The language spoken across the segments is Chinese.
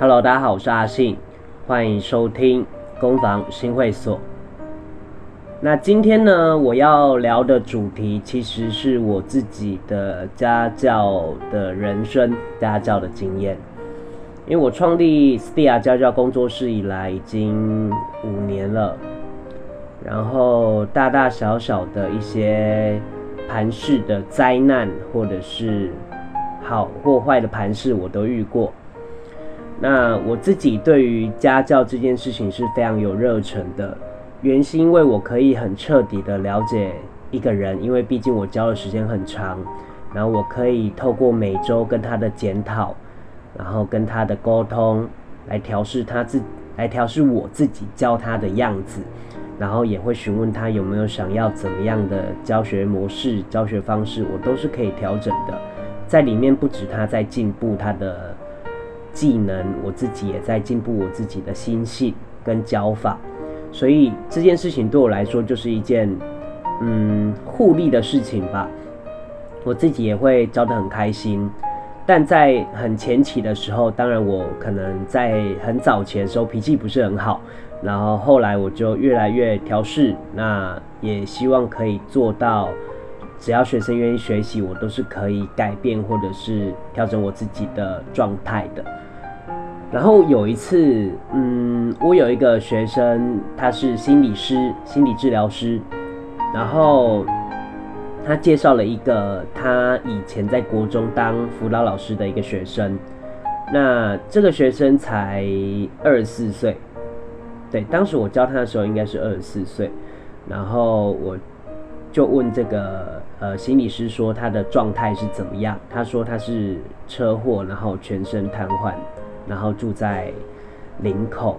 Hello，大家好，我是阿信，欢迎收听攻防新会所。那今天呢，我要聊的主题其实是我自己的家教的人生、家教的经验。因为我创立 Stia 家教工作室以来已经五年了，然后大大小小的一些盘势的灾难，或者是好或坏的盘势，我都遇过。那我自己对于家教这件事情是非常有热忱的，原因是因为我可以很彻底的了解一个人，因为毕竟我教的时间很长，然后我可以透过每周跟他的检讨，然后跟他的沟通，来调试他自，来调试我自己教他的样子，然后也会询问他有没有想要怎么样的教学模式、教学方式，我都是可以调整的，在里面不止他在进步他的。技能，我自己也在进步，我自己的心性跟教法，所以这件事情对我来说就是一件嗯互利的事情吧。我自己也会教得很开心，但在很前期的时候，当然我可能在很早前时候脾气不是很好，然后后来我就越来越调试，那也希望可以做到，只要学生愿意学习，我都是可以改变或者是调整我自己的状态的。然后有一次，嗯，我有一个学生，他是心理师、心理治疗师，然后他介绍了一个他以前在国中当辅导老师的一个学生。那这个学生才二十四岁，对，当时我教他的时候应该是二十四岁。然后我就问这个呃心理师说他的状态是怎么样？他说他是车祸，然后全身瘫痪。然后住在林口，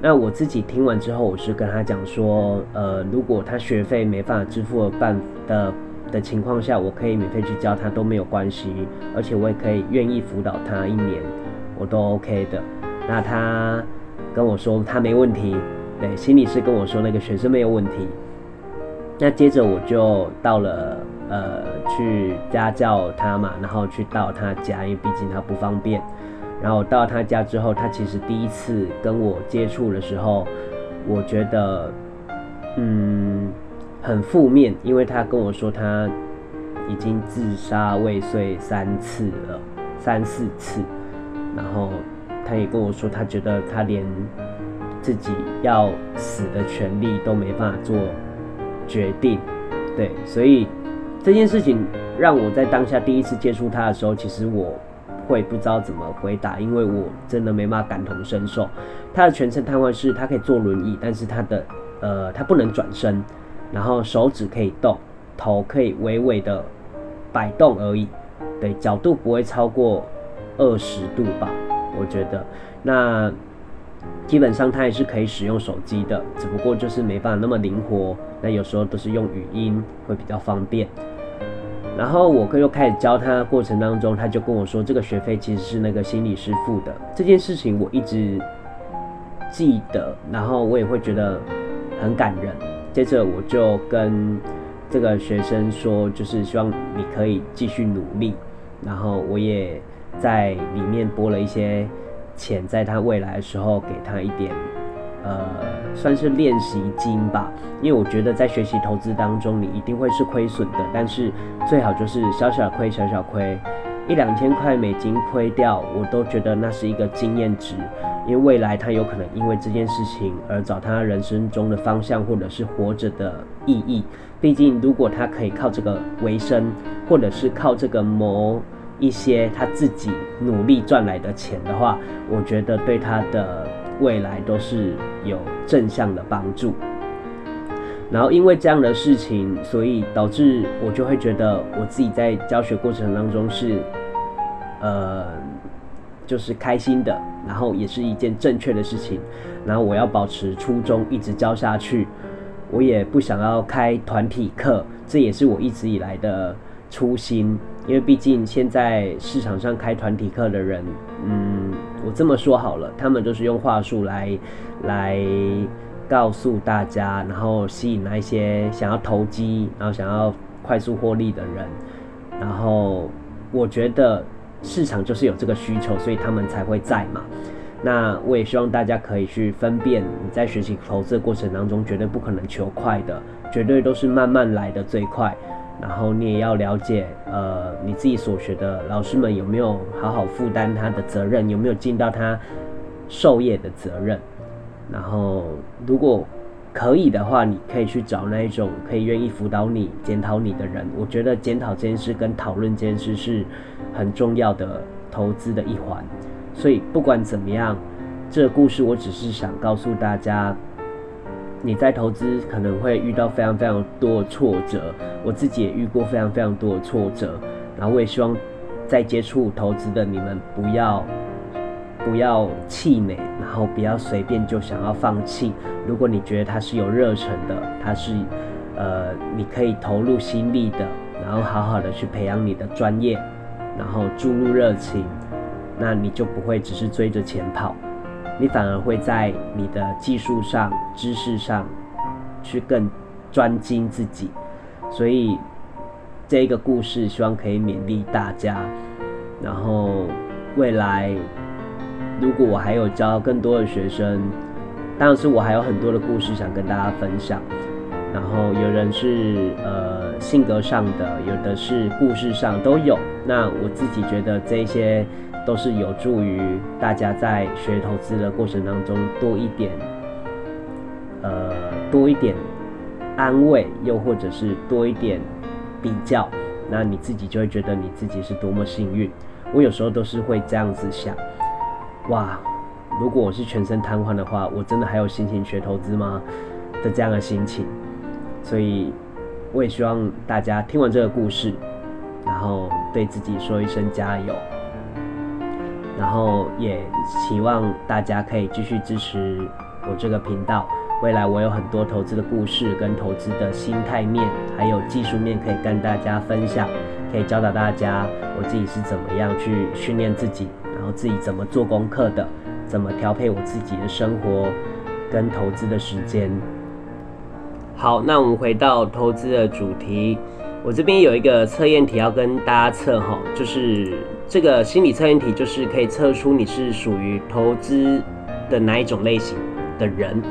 那我自己听完之后，我是跟他讲说，呃，如果他学费没办法支付的办的的情况下，我可以免费去教他都没有关系，而且我也可以愿意辅导他一年，我都 OK 的。那他跟我说他没问题，对，心理师跟我说那个学生没有问题。那接着我就到了呃去家教他嘛，然后去到他家，因为毕竟他不方便。然后到他家之后，他其实第一次跟我接触的时候，我觉得，嗯，很负面，因为他跟我说他已经自杀未遂三次了，三四次，然后他也跟我说，他觉得他连自己要死的权利都没办法做决定，对，所以这件事情让我在当下第一次接触他的时候，其实我。会不知道怎么回答，因为我真的没办法感同身受。他的全身瘫痪是，他可以坐轮椅，但是他的呃，他不能转身，然后手指可以动，头可以微微的摆动而已，对，角度不会超过二十度吧，我觉得。那基本上他也是可以使用手机的，只不过就是没办法那么灵活。那有时候都是用语音会比较方便。然后我又开始教他过程当中，他就跟我说，这个学费其实是那个心理师付的。这件事情我一直记得，然后我也会觉得很感人。接着我就跟这个学生说，就是希望你可以继续努力。然后我也在里面拨了一些钱，在他未来的时候给他一点。呃，算是练习金吧，因为我觉得在学习投资当中，你一定会是亏损的，但是最好就是小小亏，小小亏，一两千块美金亏掉，我都觉得那是一个经验值，因为未来他有可能因为这件事情而找他人生中的方向，或者是活着的意义。毕竟，如果他可以靠这个为生，或者是靠这个谋一些他自己努力赚来的钱的话，我觉得对他的。未来都是有正向的帮助，然后因为这样的事情，所以导致我就会觉得我自己在教学过程当中是，呃，就是开心的，然后也是一件正确的事情，然后我要保持初衷，一直教下去，我也不想要开团体课，这也是我一直以来的初心。因为毕竟现在市场上开团体课的人，嗯，我这么说好了，他们都是用话术来来告诉大家，然后吸引那一些想要投机，然后想要快速获利的人。然后我觉得市场就是有这个需求，所以他们才会在嘛。那我也希望大家可以去分辨，你在学习投资的过程当中，绝对不可能求快的，绝对都是慢慢来的最快。然后你也要了解，呃，你自己所学的老师们有没有好好负担他的责任，有没有尽到他授业的责任。然后如果可以的话，你可以去找那一种可以愿意辅导你、检讨你的人。我觉得检讨这件事跟讨论这件事是很重要的投资的一环。所以不管怎么样，这个故事我只是想告诉大家，你在投资可能会遇到非常非常多的挫折，我自己也遇过非常非常多的挫折。然后我也希望在接触投资的你们不要不要气馁，然后不要随便就想要放弃。如果你觉得它是有热忱的，它是呃你可以投入心力的，然后好好的去培养你的专业，然后注入热情。那你就不会只是追着钱跑，你反而会在你的技术上、知识上去更专精自己。所以这个故事，希望可以勉励大家。然后未来，如果我还有教更多的学生，当然是我还有很多的故事想跟大家分享。然后有人是呃性格上的，有的是故事上都有。那我自己觉得这些。都是有助于大家在学投资的过程当中多一点，呃，多一点安慰，又或者是多一点比较，那你自己就会觉得你自己是多么幸运。我有时候都是会这样子想，哇，如果我是全身瘫痪的话，我真的还有心情学投资吗？的这样的心情。所以我也希望大家听完这个故事，然后对自己说一声加油。然后也希望大家可以继续支持我这个频道。未来我有很多投资的故事，跟投资的心态面，还有技术面可以跟大家分享，可以教导大家我自己是怎么样去训练自己，然后自己怎么做功课的，怎么调配我自己的生活跟投资的时间。好，那我们回到投资的主题。我这边有一个测验题要跟大家测哈，就是这个心理测验题，就是可以测出你是属于投资的哪一种类型的人。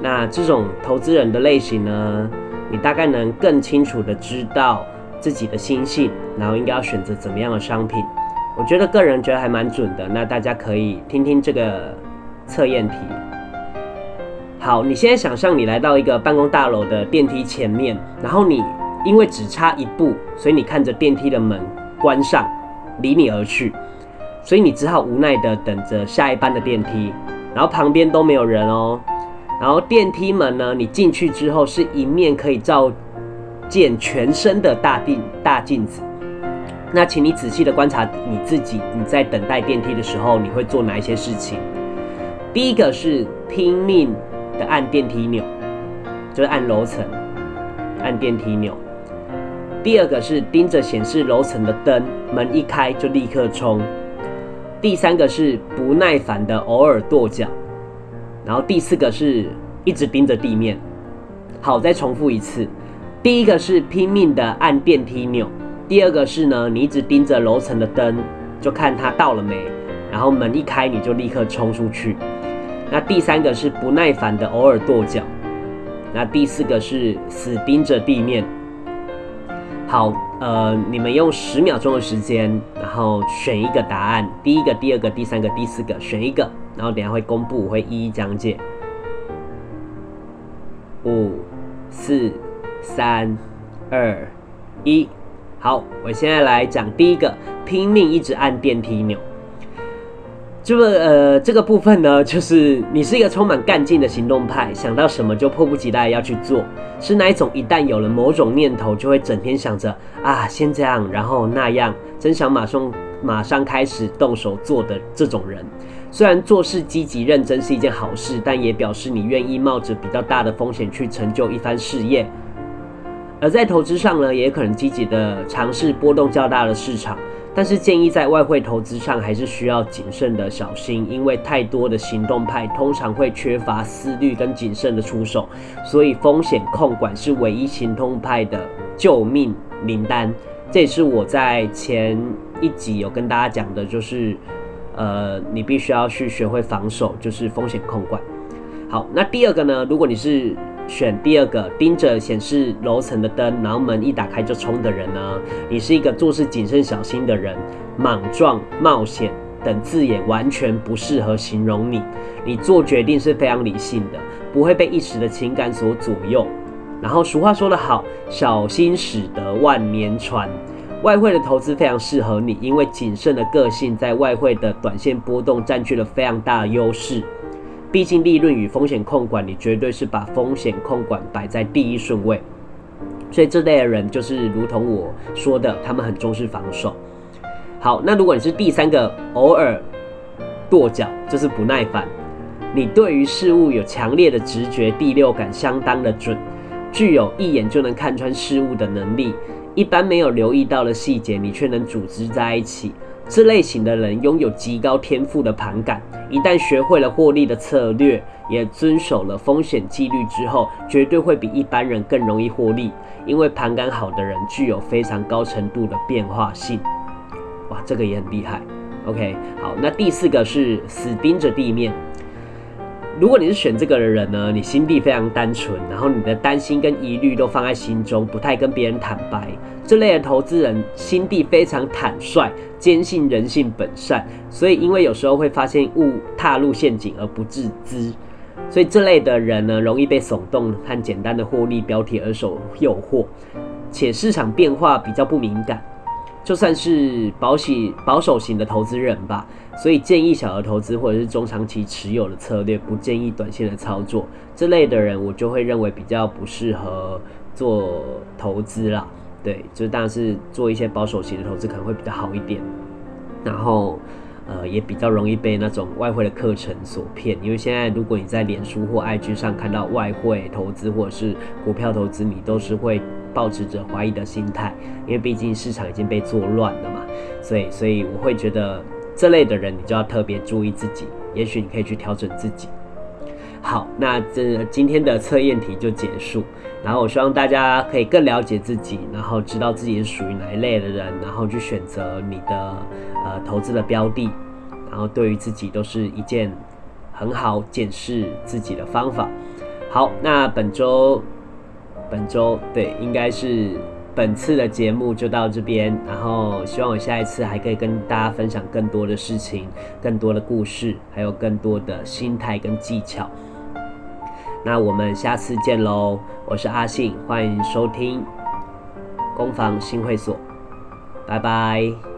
那这种投资人的类型呢，你大概能更清楚的知道自己的心性，然后应该要选择怎么样的商品。我觉得个人觉得还蛮准的。那大家可以听听这个测验题。好，你现在想象你来到一个办公大楼的电梯前面，然后你。因为只差一步，所以你看着电梯的门关上，离你而去，所以你只好无奈的等着下一班的电梯，然后旁边都没有人哦。然后电梯门呢，你进去之后是一面可以照见全身的大镜大镜子。那请你仔细的观察你自己，你在等待电梯的时候，你会做哪一些事情？第一个是拼命的按电梯钮，就是按楼层，按电梯钮。第二个是盯着显示楼层的灯，门一开就立刻冲。第三个是不耐烦的偶尔跺脚，然后第四个是一直盯着地面。好，再重复一次，第一个是拼命的按电梯钮，第二个是呢，你一直盯着楼层的灯，就看它到了没，然后门一开你就立刻冲出去。那第三个是不耐烦的偶尔跺脚，那第四个是死盯着地面。好，呃，你们用十秒钟的时间，然后选一个答案，第一个、第二个、第三个、第四个，选一个，然后等下会公布，我会一一讲解。五、四、三、二、一，好，我现在来讲第一个，拼命一直按电梯钮。这个呃，这个部分呢，就是你是一个充满干劲的行动派，想到什么就迫不及待要去做，是那一种一旦有了某种念头，就会整天想着啊，先这样，然后那样，真想马上马上开始动手做的这种人。虽然做事积极认真是一件好事，但也表示你愿意冒着比较大的风险去成就一番事业。而在投资上呢，也可能积极的尝试波动较大的市场。但是建议在外汇投资上还是需要谨慎的小心，因为太多的行动派通常会缺乏思虑跟谨慎的出手，所以风险控管是唯一行动派的救命名单。这也是我在前一集有跟大家讲的，就是呃，你必须要去学会防守，就是风险控管。好，那第二个呢，如果你是选第二个盯着显示楼层的灯，然后门一打开就冲的人呢，你是一个做事谨慎小心的人，莽撞冒险。等字眼完全不适合形容你，你做决定是非常理性的，不会被一时的情感所左右。然后俗话说得好，小心驶得万年船。外汇的投资非常适合你，因为谨慎的个性在外汇的短线波动占据了非常大的优势。毕竟利润与风险控管，你绝对是把风险控管摆在第一顺位。所以这类的人就是如同我说的，他们很重视防守。好，那如果你是第三个，偶尔跺脚就是不耐烦。你对于事物有强烈的直觉，第六感相当的准，具有一眼就能看穿事物的能力。一般没有留意到的细节，你却能组织在一起。这类型的人拥有极高天赋的盘感，一旦学会了获利的策略，也遵守了风险纪律之后，绝对会比一般人更容易获利。因为盘感好的人具有非常高程度的变化性。哇，这个也很厉害。OK，好，那第四个是死盯着地面。如果你是选这个的人呢，你心地非常单纯，然后你的担心跟疑虑都放在心中，不太跟别人坦白。这类的投资人心地非常坦率，坚信人性本善，所以因为有时候会发现误踏入陷阱而不自知，所以这类的人呢，容易被耸动和简单的获利标题而受诱惑，且市场变化比较不敏感。就算是保喜保守型的投资人吧，所以建议小额投资或者是中长期持有的策略，不建议短线的操作。这类的人，我就会认为比较不适合做投资啦。对，就当然是做一些保守型的投资可能会比较好一点。然后，呃，也比较容易被那种外汇的课程所骗，因为现在如果你在脸书或 IG 上看到外汇投资或者是股票投资，你都是会。抱持着怀疑的心态，因为毕竟市场已经被做乱了嘛，所以，所以我会觉得这类的人，你就要特别注意自己。也许你可以去调整自己。好，那这今天的测验题就结束。然后我希望大家可以更了解自己，然后知道自己是属于哪一类的人，然后去选择你的呃投资的标的。然后对于自己都是一件很好检视自己的方法。好，那本周。本周对，应该是本次的节目就到这边，然后希望我下一次还可以跟大家分享更多的事情、更多的故事，还有更多的心态跟技巧。那我们下次见喽！我是阿信，欢迎收听攻防新会所，拜拜。